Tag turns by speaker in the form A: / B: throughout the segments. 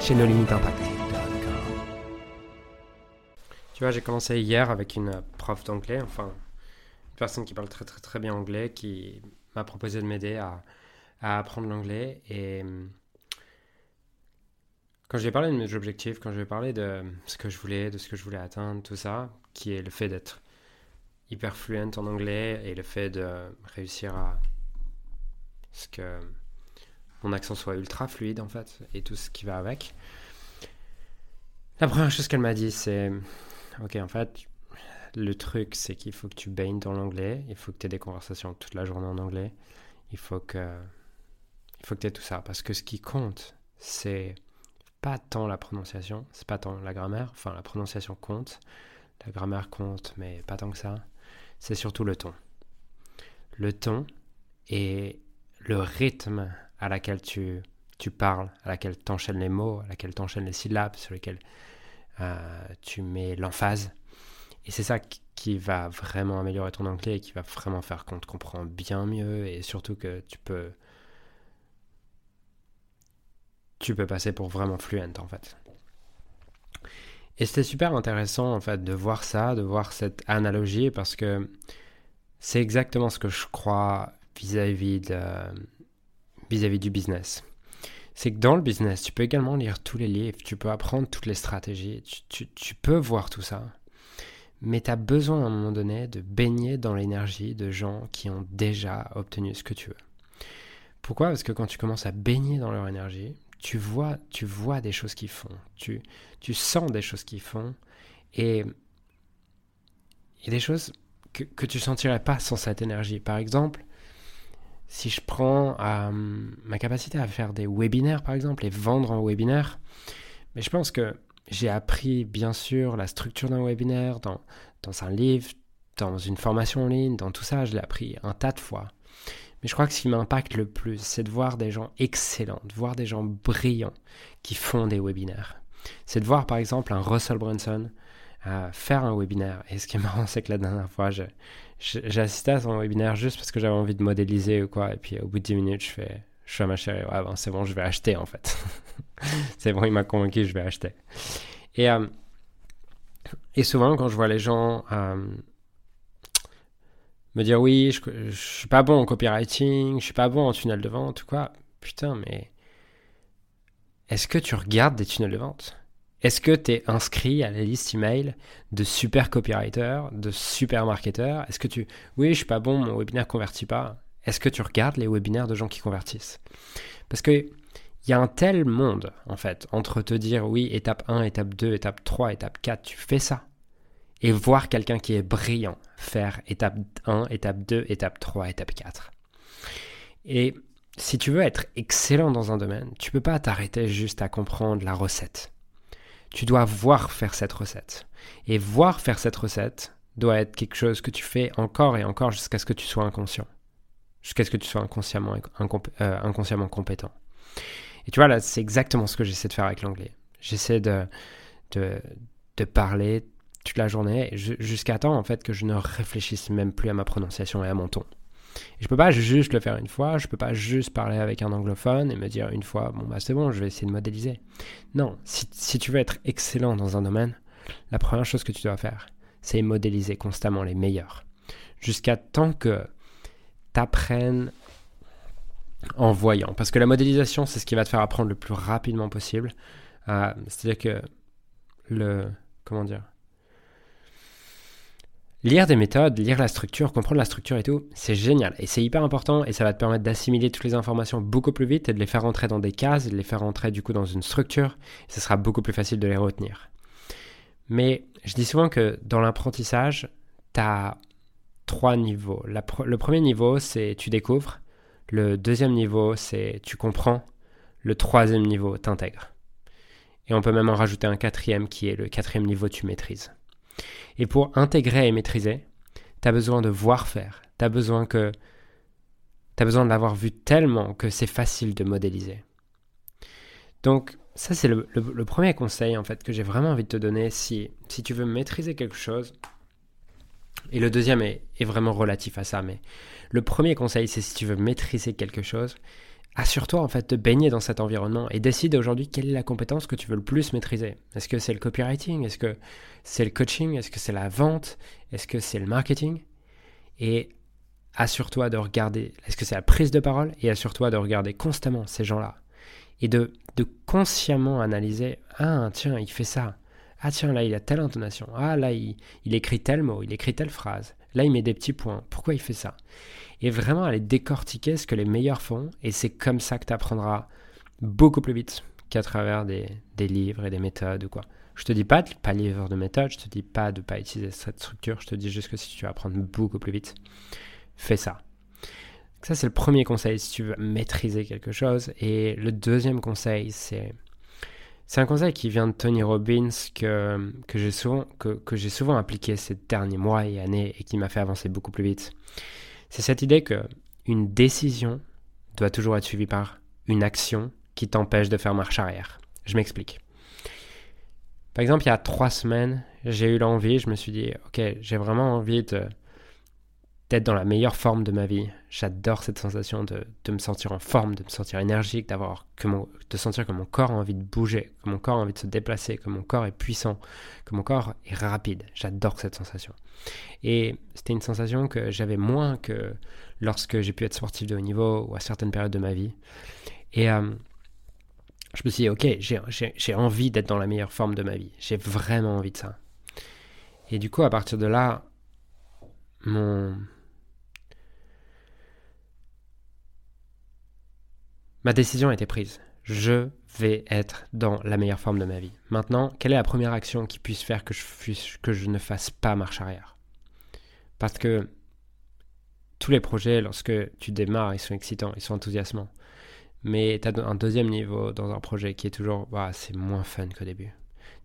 A: chez No Limit Impact. Tu vois, j'ai commencé hier avec une prof d'anglais, enfin, une personne qui parle très très très bien anglais, qui m'a proposé de m'aider à, apprendre l'anglais. Et hum, quand je lui ai parlé de mes objectifs, quand je lui ai parlé de ce que je voulais, de ce que je voulais atteindre, tout ça, qui est le fait d'être hyper fluent en anglais et le fait de réussir à ce que mon accent soit ultra fluide en fait, et tout ce qui va avec. La première chose qu'elle m'a dit, c'est Ok, en fait, le truc, c'est qu'il faut que tu baignes dans l'anglais, il faut que tu aies des conversations toute la journée en anglais, il faut que, il faut que tu aies tout ça, parce que ce qui compte, c'est pas tant la prononciation, c'est pas tant la grammaire, enfin la prononciation compte, la grammaire compte, mais pas tant que ça, c'est surtout le ton. Le ton et le rythme à laquelle tu, tu parles, à laquelle tu enchaînes les mots, à laquelle tu enchaînes les syllabes, sur lesquelles euh, tu mets l'emphase. Et c'est ça qui va vraiment améliorer ton anglais et qui va vraiment faire qu'on te comprend bien mieux et surtout que tu peux tu peux passer pour vraiment fluent en fait. Et c'était super intéressant en fait de voir ça, de voir cette analogie parce que c'est exactement ce que je crois vis-à-vis de vis-à-vis du business. C'est que dans le business, tu peux également lire tous les livres, tu peux apprendre toutes les stratégies, tu, peux voir tout ça. Mais tu as besoin à un moment donné de baigner dans l'énergie de gens qui ont déjà obtenu ce que tu veux. Pourquoi? Parce que quand tu commences à baigner dans leur énergie, tu vois, tu vois des choses qu'ils font, tu, tu sens des choses qu'ils font, et des choses que, que tu sentirais pas sans cette énergie. Par exemple, si je prends euh, ma capacité à faire des webinaires, par exemple, et vendre un webinaire, mais je pense que j'ai appris, bien sûr, la structure d'un webinaire dans, dans un livre, dans une formation en ligne, dans tout ça, je l'ai appris un tas de fois. Mais je crois que ce qui m'impacte le plus, c'est de voir des gens excellents, voir des gens brillants qui font des webinaires. C'est de voir, par exemple, un Russell Brunson euh, faire un webinaire. Et ce qui est marrant, c'est que la dernière fois, j'ai assisté à son webinaire juste parce que j'avais envie de modéliser ou quoi. Et puis au bout de 10 minutes, je fais, je suis à ma chérie, ouais, bon, c'est bon, je vais acheter en fait. c'est bon, il m'a convaincu, je vais acheter. Et, euh, et souvent, quand je vois les gens euh, me dire oui, je, je suis pas bon en copywriting, je suis pas bon en tunnel de vente ou quoi, putain, mais est-ce que tu regardes des tunnels de vente? Est-ce que tu es inscrit à la liste email de super copywriters, de super marketeurs Est-ce que tu... Oui, je suis pas bon, mon webinaire convertit pas. Est-ce que tu regardes les webinaires de gens qui convertissent? Parce que il y a un tel monde, en fait, entre te dire oui, étape 1, étape 2, étape 3, étape 4, tu fais ça. Et voir quelqu'un qui est brillant faire étape 1, étape 2, étape 3, étape 4. Et si tu veux être excellent dans un domaine, tu peux pas t'arrêter juste à comprendre la recette tu dois voir faire cette recette. Et voir faire cette recette doit être quelque chose que tu fais encore et encore jusqu'à ce que tu sois inconscient. Jusqu'à ce que tu sois inconsciemment, euh, inconsciemment compétent. Et tu vois, là, c'est exactement ce que j'essaie de faire avec l'anglais. J'essaie de, de, de, parler toute la journée jusqu'à temps, en fait, que je ne réfléchisse même plus à ma prononciation et à mon ton. Et je peux pas juste le faire une fois, je peux pas juste parler avec un anglophone et me dire une fois, bon bah c'est bon, je vais essayer de modéliser. Non, si, tu veux être excellent dans un domaine, la première chose que tu dois faire, c'est modéliser constamment les meilleurs. Jusqu'à temps que tu apprennes en voyant. Parce que la modélisation, c'est ce qui va te faire apprendre le plus rapidement possible. Euh, c'est-à-dire que le... Comment dire Lire des méthodes, lire la structure, comprendre la structure et tout, c'est génial. Et c'est hyper important et ça va te permettre d'assimiler toutes les informations beaucoup plus vite et de les faire rentrer dans des cases de les faire rentrer du coup dans une structure. Et ce sera beaucoup plus facile de les retenir. Mais je dis souvent que dans l'apprentissage, tu as trois niveaux. le premier niveau, c'est tu découvres. Le deuxième niveau, c'est tu comprends. Le troisième niveau, t'intègres. Et on peut même en rajouter un quatrième qui est le quatrième niveau tu maîtrises. Et pour intégrer et maîtriser, tu as besoin de voir faire. Tu as besoin que besoin de l'avoir vu tellement que c'est facile de modéliser. Donc ça c'est le, premier conseil en fait que j'ai vraiment envie de te donner si, si tu veux maîtriser quelque chose. Et le deuxième est vraiment relatif à ça, mais le premier conseil c'est si tu veux maîtriser quelque chose, assure-toi en fait de baigner dans cet environnement et décide aujourd'hui quelle est la compétence que tu veux le plus maîtriser. Est-ce que c'est le copywriting? Est-ce que c'est le coaching? Est-ce que c'est la vente? Est-ce que c'est le marketing? Et assure-toi de regarder, est-ce que c'est la prise de parole? Et assure-toi de regarder constamment ces gens-là et de, consciemment analyser, ah tiens, il fait ça. Ah tiens, là, il a telle intonation. Ah là, il écrit tel mot, il écrit telle phrase. Là, il met des petits points. Pourquoi il fait ça? Et vraiment aller décortiquer ce que les meilleurs font. Et c'est comme ça que tu apprendras beaucoup plus vite qu'à travers des, livres et des méthodes ou quoi. Je te dis pas de pas livre de méthode, je te dis pas de pas utiliser cette structure, je te dis juste que si tu veux apprendre beaucoup plus vite, fais ça. Ça, c'est le premier conseil si tu veux maîtriser quelque chose. Et le deuxième conseil, c'est. C'est un conseil qui vient de Tony Robbins que, que j'ai souvent, que, que souvent appliqué ces derniers mois et années et qui m'a fait avancer beaucoup plus vite. C'est cette idée que une décision doit toujours être suivie par une action qui t'empêche de faire marche arrière. Je m'explique. Par exemple, il y a trois semaines, j'ai eu l'envie, je me suis dit, ok, j'ai vraiment envie de, d'être dans la meilleure forme de ma vie. J'adore cette sensation de, me sentir en forme, de me sentir énergique, d'avoir que mon, de sentir que mon corps a envie de bouger, que mon corps a envie de se déplacer, que mon corps est puissant, que mon corps est rapide. J'adore cette sensation. Et c'était une sensation que j'avais moins que lorsque j'ai pu être sportif de haut niveau ou à certaines périodes de ma vie. Et euh, je me suis dit, ok, j'ai envie d'être dans la meilleure forme de ma vie. J'ai vraiment envie de ça. Et du coup, à partir de là, mon, Ma décision a été prise. Je vais être dans la meilleure forme de ma vie. Maintenant, quelle est la première action qui puisse faire que je, ne fasse pas marche arrière? Parce que tous les projets, lorsque tu démarres, ils sont excitants, ils sont enthousiasmants. Mais tu as un deuxième niveau dans un projet qui est toujours, c'est moins fun qu'au début.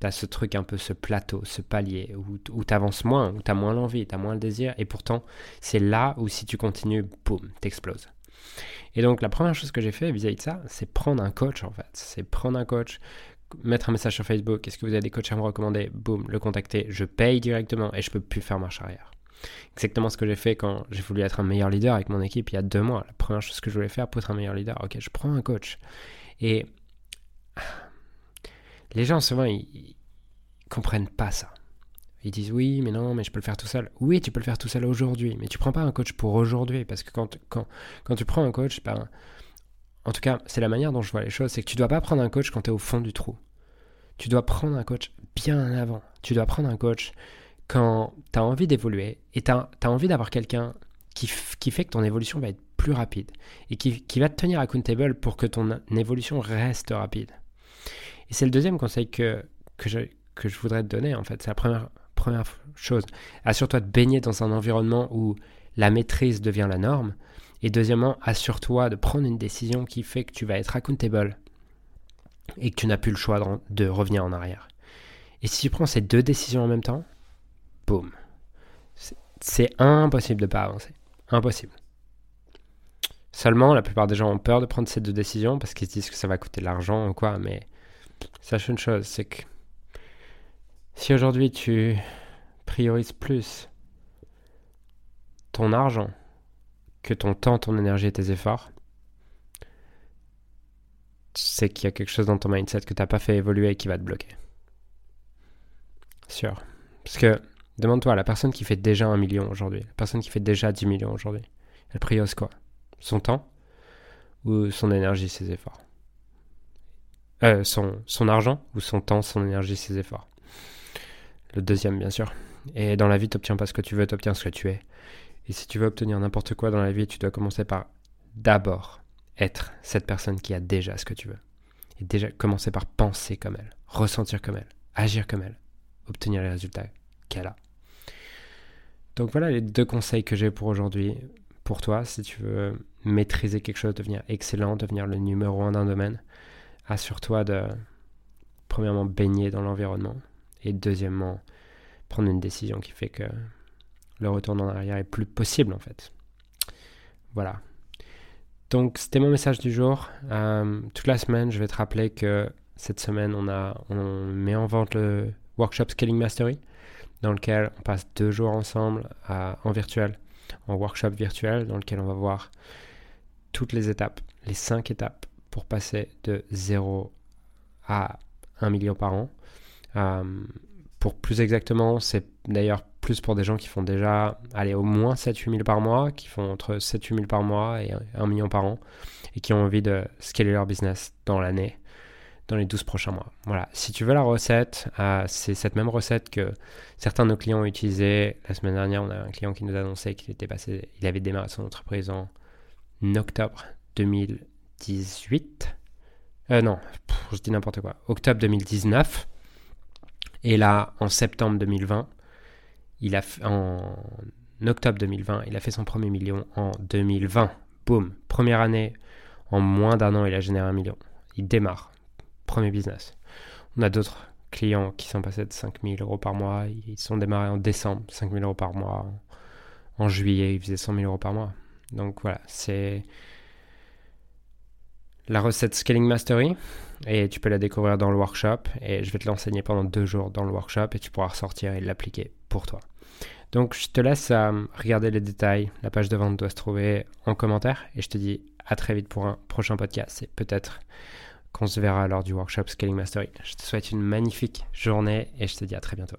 A: Tu as ce truc un peu, ce plateau, ce palier, où, où tu avances moins, où tu as moins l'envie, tu as moins le désir, et pourtant, c'est là où si tu continues, boum, t'exploses. Et donc la première chose que j'ai fait vis-à-vis de ça, c'est prendre un coach en fait. C'est prendre un coach, mettre un message sur Facebook, est-ce que vous avez des coachs à me recommander? Boum, le contacter, je paye directement et je peux plus faire marche arrière. Exactement ce que j'ai fait quand j'ai voulu être un meilleur leader avec mon équipe il y a deux mois. La première chose que je voulais faire pour être un meilleur leader, ok, je prends un coach. Et les gens souvent ils, ils comprennent pas ça. Ils disent oui, mais non, mais je peux le faire tout seul. Oui, tu peux le faire tout seul aujourd'hui, mais tu prends pas un coach pour aujourd'hui, parce que quand, quand, quand tu prends un coach, ben, en tout cas, c'est la manière dont je vois les choses, c'est que tu dois pas prendre un coach quand tu es au fond du trou. Tu dois prendre un coach bien avant. Tu dois prendre un coach quand tu as envie d'évoluer et tu as, envie d'avoir quelqu'un qui, qui, fait que ton évolution va être plus rapide et qui, qui va te tenir accountable pour que ton évolution reste rapide. Et c'est le deuxième conseil que, que, je, que je voudrais te donner, en fait. C'est la première, première chose. Assure-toi de baigner dans un environnement où la maîtrise devient la norme. Et deuxièmement, assure-toi de prendre une décision qui fait que tu vas être accountable et que tu n'as plus le choix de, revenir en arrière. Et si tu prends ces deux décisions en même temps, boum. C'est impossible de ne pas avancer. Impossible. Seulement, la plupart des gens ont peur de prendre ces deux décisions parce qu'ils se disent que ça va coûter de l'argent ou quoi, mais sache une chose, c'est que si aujourd'hui tu priorises plus ton argent que ton temps, ton énergie et tes efforts, c'est qu'il y a quelque chose dans ton mindset que tu n'as pas fait évoluer et qui va te bloquer. Sûr. Parce que, demande-toi, la personne qui fait déjà un million aujourd'hui, la personne qui fait déjà 10 millions aujourd'hui, elle priorise quoi? Son temps ou son énergie, ses efforts? Euh, son, son argent ou son temps, son énergie, ses efforts? Le deuxième, bien sûr. Et dans la vie, tu n'obtiens pas ce que tu veux, tu obtiens ce que tu es. Et si tu veux obtenir n'importe quoi dans la vie, tu dois commencer par d'abord être cette personne qui a déjà ce que tu veux. Et déjà commencer par penser comme elle, ressentir comme elle, agir comme elle, obtenir les résultats qu'elle a. Donc voilà les deux conseils que j'ai pour aujourd'hui. Pour toi, si tu veux maîtriser quelque chose, devenir excellent, devenir le numéro un d'un domaine, assure-toi de premièrement, baigner dans l'environnement. Et deuxièmement, prendre une décision qui fait que le retour en arrière est plus possible en fait. Voilà. Donc c'était mon message du jour. Euh, toute la semaine, je vais te rappeler que cette semaine, on, a, on met en vente le workshop Scaling Mastery, dans lequel on passe deux jours ensemble en virtuel, en workshop virtuel, dans lequel on va voir toutes les étapes, les cinq étapes pour passer de 0 à 1 million par an. Euh, pour plus exactement, c'est d'ailleurs plus pour des gens qui font déjà aller au moins 7-8 000 par mois, qui font entre 7-8 000 par mois et 1 million par an, et qui ont envie de scaler leur business dans l'année, dans les 12 prochains mois. Voilà, si tu veux la recette, euh, c'est cette même recette que certains de nos clients ont utilisée. La semaine dernière, on a un client qui nous a annoncé qu'il était passé, il avait démarré son entreprise en octobre 2018. Euh, non, je dis n'importe quoi. Octobre 2019. Et là, en septembre 2020, il a en octobre 2020, il a fait son premier million en 2020. Boum, première année, en moins d'un an, il a généré un million. Il démarre, premier business. On a d'autres clients qui sont passés de 5000 euros par mois. Ils sont démarrés en décembre, 5000 euros par mois. En juillet, ils faisaient 100 000 euros par mois. Donc voilà, c'est la recette Scaling Mastery et tu peux la découvrir dans le workshop et je vais te l'enseigner pendant deux jours dans le workshop et tu pourras ressortir et l'appliquer pour toi. Donc je te laisse à regarder les détails, la page de vente doit se trouver en commentaire et je te dis à très vite pour un prochain podcast et peut-être qu'on se verra lors du workshop Scaling Mastery. Je te souhaite une magnifique journée et je te dis à très bientôt.